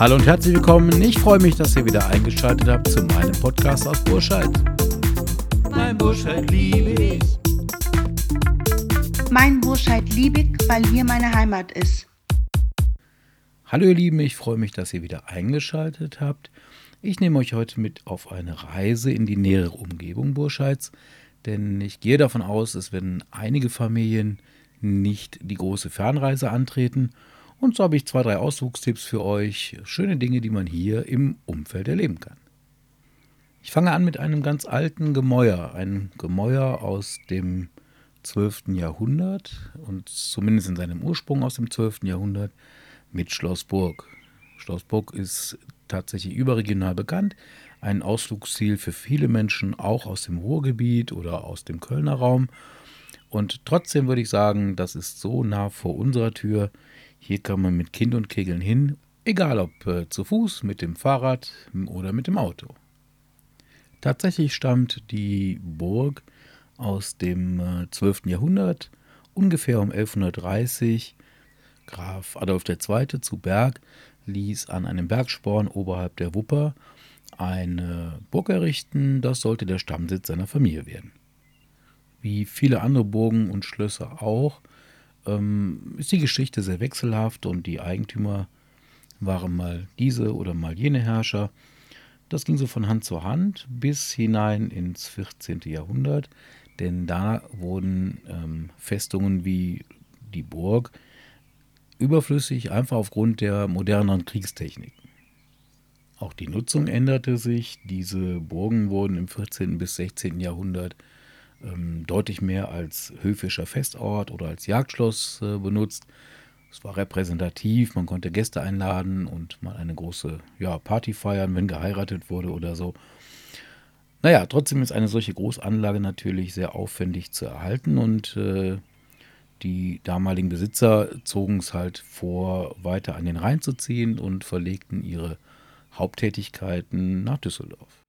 Hallo und herzlich willkommen. Ich freue mich, dass ihr wieder eingeschaltet habt zu meinem Podcast aus Burscheid. Mein Burscheid liebe ich. Mein Burscheid liebe ich, weil hier meine Heimat ist. Hallo ihr Lieben, ich freue mich, dass ihr wieder eingeschaltet habt. Ich nehme euch heute mit auf eine Reise in die nähere Umgebung Burscheids, denn ich gehe davon aus, es werden einige Familien nicht die große Fernreise antreten und so habe ich zwei, drei Ausflugstipps für euch. Schöne Dinge, die man hier im Umfeld erleben kann. Ich fange an mit einem ganz alten Gemäuer. Ein Gemäuer aus dem 12. Jahrhundert und zumindest in seinem Ursprung aus dem 12. Jahrhundert mit Schloss Burg. Schloss Burg ist tatsächlich überregional bekannt. Ein Ausflugsziel für viele Menschen, auch aus dem Ruhrgebiet oder aus dem Kölner Raum. Und trotzdem würde ich sagen, das ist so nah vor unserer Tür, hier kann man mit Kind und Kegeln hin, egal ob äh, zu Fuß, mit dem Fahrrad oder mit dem Auto. Tatsächlich stammt die Burg aus dem äh, 12. Jahrhundert, ungefähr um 1130. Graf Adolf II. zu Berg ließ an einem Bergsporn oberhalb der Wupper eine Burg errichten. Das sollte der Stammsitz seiner Familie werden. Wie viele andere Burgen und Schlösser auch, ähm, ist die Geschichte sehr wechselhaft und die Eigentümer waren mal diese oder mal jene Herrscher. Das ging so von Hand zu Hand bis hinein ins 14. Jahrhundert, denn da wurden ähm, Festungen wie die Burg überflüssig, einfach aufgrund der moderneren Kriegstechniken. Auch die Nutzung änderte sich. Diese Burgen wurden im 14. bis 16. Jahrhundert ähm, deutlich mehr als höfischer Festort oder als Jagdschloss äh, benutzt. Es war repräsentativ, man konnte Gäste einladen und mal eine große ja, Party feiern, wenn geheiratet wurde oder so. Naja, trotzdem ist eine solche Großanlage natürlich sehr aufwendig zu erhalten und äh, die damaligen Besitzer zogen es halt vor, weiter an den Rhein zu ziehen und verlegten ihre Haupttätigkeiten nach Düsseldorf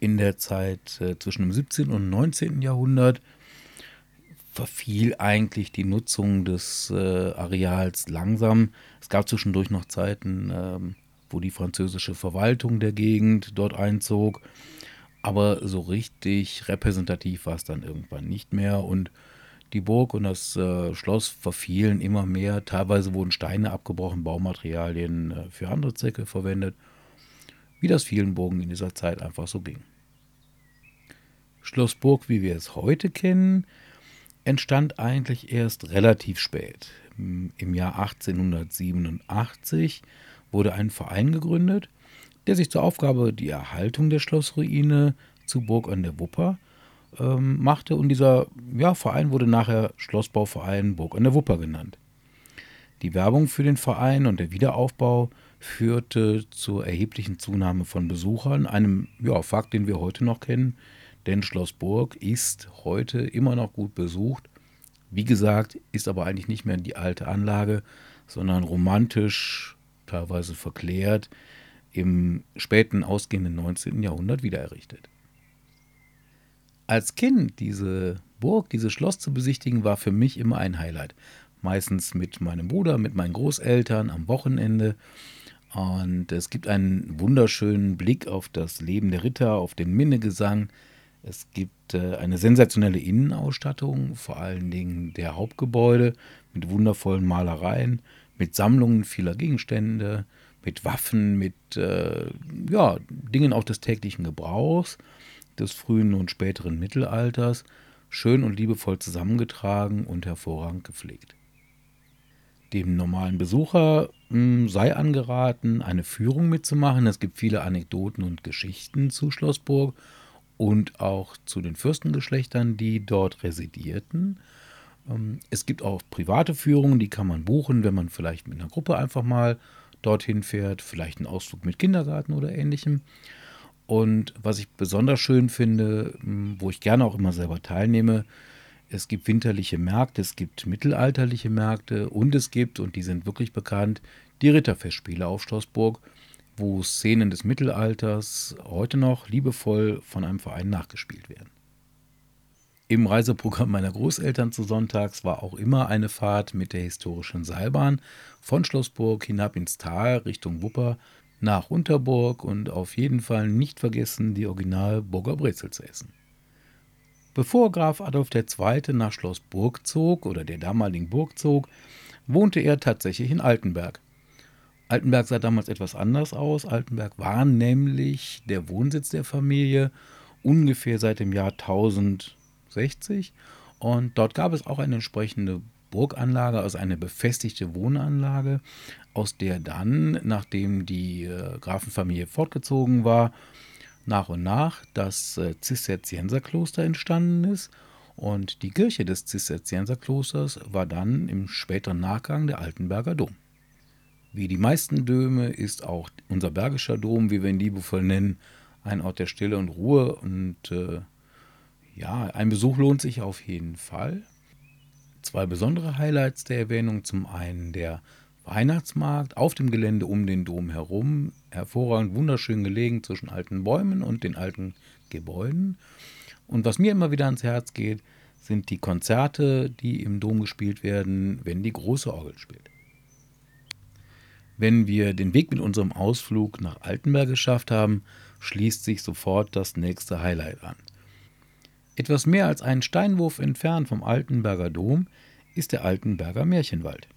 in der Zeit äh, zwischen dem 17. und 19. Jahrhundert verfiel eigentlich die Nutzung des äh, Areals langsam. Es gab zwischendurch noch Zeiten, ähm, wo die französische Verwaltung der Gegend dort einzog. Aber so richtig repräsentativ war es dann irgendwann nicht mehr. Und die Burg und das äh, Schloss verfielen immer mehr. Teilweise wurden Steine abgebrochen, Baumaterialien äh, für andere Zwecke verwendet wie das vielen Burgen in dieser Zeit einfach so ging. Schloss Burg, wie wir es heute kennen, entstand eigentlich erst relativ spät. Im Jahr 1887 wurde ein Verein gegründet, der sich zur Aufgabe die Erhaltung der Schlossruine zu Burg an der Wupper ähm, machte und dieser ja, Verein wurde nachher Schlossbauverein Burg an der Wupper genannt. Die Werbung für den Verein und der Wiederaufbau führte zur erheblichen Zunahme von Besuchern, einem ja, Fakt, den wir heute noch kennen, denn Schloss Burg ist heute immer noch gut besucht. Wie gesagt, ist aber eigentlich nicht mehr die alte Anlage, sondern romantisch, teilweise verklärt, im späten ausgehenden 19. Jahrhundert wiedererrichtet. Als Kind diese Burg, dieses Schloss zu besichtigen, war für mich immer ein Highlight. Meistens mit meinem Bruder, mit meinen Großeltern am Wochenende. Und es gibt einen wunderschönen Blick auf das Leben der Ritter, auf den Minnegesang. Es gibt äh, eine sensationelle Innenausstattung, vor allen Dingen der Hauptgebäude mit wundervollen Malereien, mit Sammlungen vieler Gegenstände, mit Waffen, mit äh, ja, Dingen auch des täglichen Gebrauchs des frühen und späteren Mittelalters, schön und liebevoll zusammengetragen und hervorragend gepflegt. Dem normalen Besucher mh, hm, sei angeraten, eine Führung mitzumachen. Es gibt viele Anekdoten und Geschichten zu Schlossburg und auch zu den Fürstengeschlechtern, die dort residierten. Ähm, es gibt auch private Führungen, die kann man buchen, wenn man vielleicht mit einer Gruppe einfach mal dorthin fährt, vielleicht einen Ausflug mit Kindergarten oder ähnlichem. Und was ich besonders schön finde, wo ich gerne auch immer selber teilnehme, es gibt winterliche Märkte, es gibt mittelalterliche Märkte und es gibt, und die sind wirklich bekannt, die Ritterfestspiele auf Schlossburg, wo Szenen des Mittelalters heute noch liebevoll von einem Verein nachgespielt werden. Im Reiseprogramm meiner Großeltern zu Sonntags war auch immer eine Fahrt mit der historischen Seilbahn von Schlossburg hinab ins Tal Richtung Wupper nach Unterburg und auf jeden Fall nicht vergessen, die Original Burger Brezel zu essen. Bevor Graf Adolf II. nach Schloss Burg zog oder der damaligen Burg zog, wohnte er tatsächlich in Altenberg. Altenberg sah damals etwas anders aus. Altenberg war nämlich der Wohnsitz der Familie ungefähr seit dem Jahr 1060 und dort gab es auch eine entsprechende Burganlage, also eine befestigte Wohnanlage, aus der dann, nachdem die äh, Grafenfamilie fortgezogen war, nach und nach das äh, Zisterzienserkloster entstanden ist. Und die Kirche des Zisterzienserklosters war dann im späteren Nachgang der Altenberger Dom. Wie die meisten Döme ist auch unser Bergischer Dom, wie wir ihn liebevoll nennen, ein Ort der Stille und Ruhe. Und äh, ja, ein Besuch lohnt sich auf jeden Fall. Zwei besondere Highlights der Erwähnung. Zum einen der Weihnachtsmarkt auf dem Gelände um den Dom herum. Hervorragend, wunderschön gelegen zwischen alten Bäumen und den alten Gebäuden. Und was mir immer wieder ans Herz geht, sind die Konzerte, die im Dom gespielt werden, wenn die große Orgel spielt. Wenn wir den Weg mit unserem Ausflug nach Altenberg geschafft haben, schließt sich sofort das nächste Highlight an. Etwas mehr als einen Steinwurf entfernt vom Altenberger Dom ist der Altenberger Märchenwald.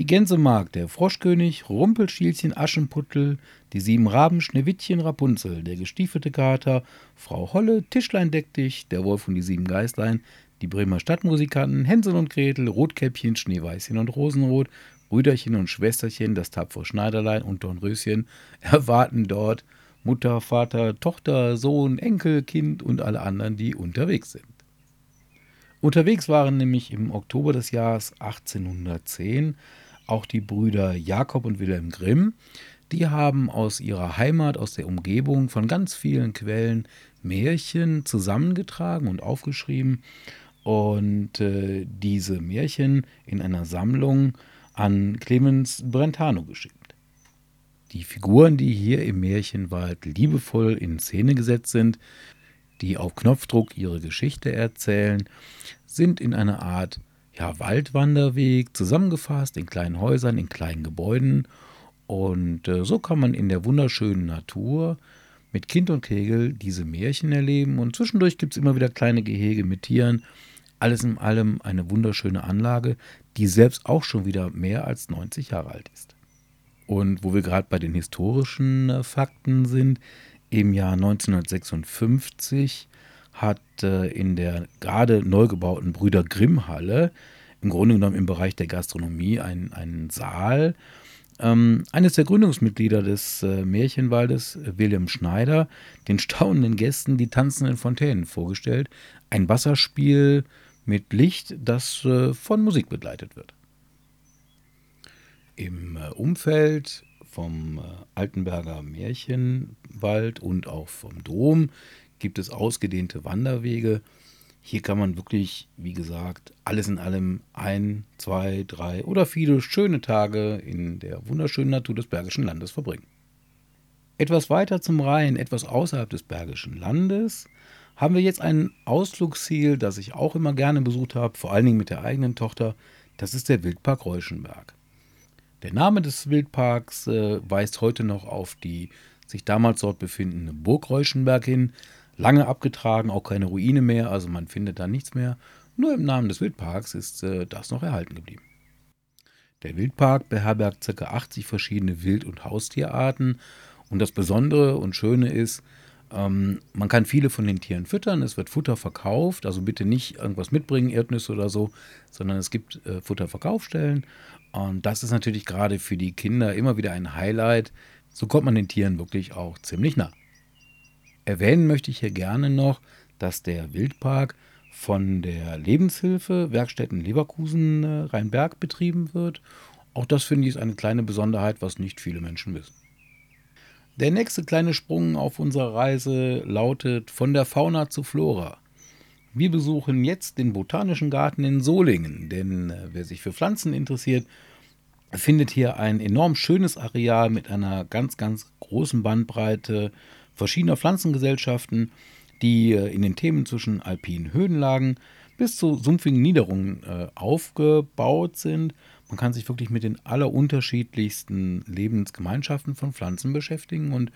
Die Gänsemark, der Froschkönig, Rumpelstilzchen, Aschenputtel, die sieben Raben, Schneewittchen, Rapunzel, der gestiefelte Kater, Frau Holle, Tischlein deck dich, der Wolf und die sieben Geistlein, die Bremer Stadtmusikanten, Hänsel und Gretel, Rotkäppchen, Schneeweißchen und Rosenrot, Brüderchen und Schwesterchen, das tapfere Schneiderlein und Dornröschen erwarten dort Mutter, Vater, Tochter, Sohn, Enkel, Kind und alle anderen, die unterwegs sind. Unterwegs waren nämlich im Oktober des Jahres 1810 auch die Brüder Jakob und Wilhelm Grimm. Die haben aus ihrer Heimat, aus der Umgebung von ganz vielen Quellen Märchen zusammengetragen und aufgeschrieben und äh, diese Märchen in einer Sammlung an Clemens Brentano geschickt. Die Figuren, die hier im Märchenwald liebevoll in Szene gesetzt sind, die auf Knopfdruck ihre Geschichte erzählen, sind in einer Art ja, Waldwanderweg zusammengefasst in kleinen Häusern, in kleinen Gebäuden. Und äh, so kann man in der wunderschönen Natur mit Kind und Kegel diese Märchen erleben. Und zwischendurch gibt es immer wieder kleine Gehege mit Tieren. Alles in allem eine wunderschöne Anlage, die selbst auch schon wieder mehr als 90 Jahre alt ist. Und wo wir gerade bei den historischen äh, Fakten sind, im Jahr 1956 hat äh, in der gerade neu gebauten Brüder Grimm Halle, im Grunde genommen im Bereich der Gastronomie, einen Saal, ähm, eines der Gründungsmitglieder des äh, Märchenwaldes, William Schneider, den staunenden Gästen die tanzenden Fontänen vorgestellt. Ein Wasserspiel mit Licht, das äh, von Musik begleitet wird. Im äh, Umfeld vom äh, Altenberger Märchenwald und auch vom Dom gibt es ausgedehnte Wanderwege. Hier kann man wirklich, wie gesagt, alles in allem ein, zwei, drei oder viele schöne Tage in der wunderschönen Natur des Bergischen Landes verbringen. Etwas weiter zum Rhein, etwas außerhalb des Bergischen Landes, haben wir jetzt ein Ausflugsziel, das ich auch immer gerne besucht habe, vor allen Dingen mit der eigenen Tochter. Das ist der Wildpark Reuschenberg. Der Name des Wildparks äh, weist heute noch auf die sich damals dort befindende Burg Reuschenberg hin. Lange abgetragen, auch keine Ruine mehr, also man findet da nichts mehr. Nur im Namen des Wildparks ist äh, das noch erhalten geblieben. Der Wildpark beherbergt ca. 80 verschiedene Wild- und Haustierarten. Und das Besondere und Schöne ist, ähm, man kann viele von den Tieren füttern. Es wird Futter verkauft. Also bitte nicht irgendwas mitbringen, Erdnüsse oder so, sondern es gibt äh, Futterverkaufsstellen. Und das ist natürlich gerade für die Kinder immer wieder ein Highlight. So kommt man den Tieren wirklich auch ziemlich nah. Erwähnen möchte ich hier gerne noch, dass der Wildpark von der Lebenshilfe Werkstätten Leverkusen äh, Rheinberg betrieben wird. Auch das finde ich ist eine kleine Besonderheit, was nicht viele Menschen wissen. Der nächste kleine Sprung auf unserer Reise lautet von der Fauna zu Flora. Wir besuchen jetzt den Botanischen Garten in Solingen, denn äh, wer sich für Pflanzen interessiert, findet hier ein enorm schönes Areal mit einer ganz, ganz großen Bandbreite verschiedener Pflanzengesellschaften, die äh, in den Themen zwischen alpinen Höhenlagen bis zu sumpfigen Niederungen äh, aufgebaut sind. Man kann sich wirklich mit den allerunterschiedlichsten Lebensgemeinschaften von Pflanzen beschäftigen und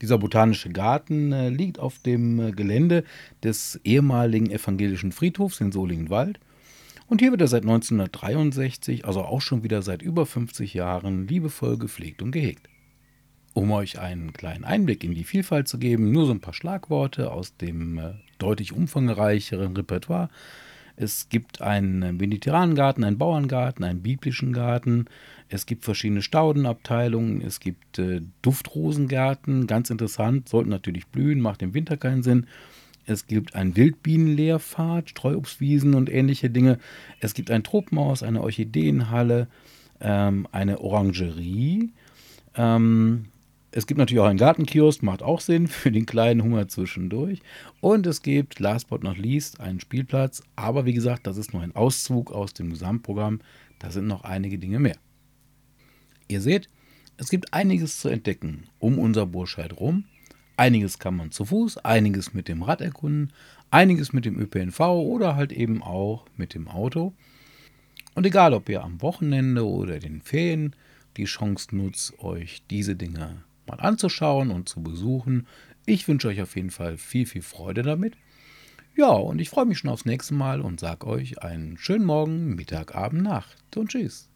dieser botanische Garten äh, liegt auf dem Gelände des ehemaligen evangelischen Friedhofs in Solingenwald. Und hier wird er seit 1963, also auch schon wieder seit über 50 Jahren, liebevoll gepflegt und gehegt. Um euch einen kleinen Einblick in die Vielfalt zu geben, nur so ein paar Schlagworte aus dem äh, deutlich umfangreicheren Repertoire. Es gibt einen mediterranen Garten, einen Bauerngarten, einen biblischen Garten. Es gibt verschiedene Staudenabteilungen. Es gibt äh, Duftrosengärten, ganz interessant, sollten natürlich blühen, macht im Winter keinen Sinn. Es gibt einen Wildbienenlehrpfad, Streuobstwiesen und ähnliche Dinge. Es gibt ein Tropenhaus, eine Orchideenhalle, ähm, eine Orangerie. Ähm, es gibt natürlich auch einen Gartenkiosk, macht auch Sinn für den kleinen Hunger zwischendurch. Und es gibt, last but not least, einen Spielplatz. Aber wie gesagt, das ist nur ein Auszug aus dem Gesamtprogramm. Da sind noch einige Dinge mehr. Ihr seht, es gibt einiges zu entdecken um unser Burscheid rum. Einiges kann man zu Fuß, einiges mit dem Rad erkunden, einiges mit dem ÖPNV oder halt eben auch mit dem Auto. Und egal, ob ihr am Wochenende oder den Ferien die Chance nutzt, euch diese Dinge mal anzuschauen und zu besuchen, ich wünsche euch auf jeden Fall viel, viel Freude damit. Ja, und ich freue mich schon aufs nächste Mal und sage euch einen schönen Morgen, Mittag, Abend, Nacht und tschüss.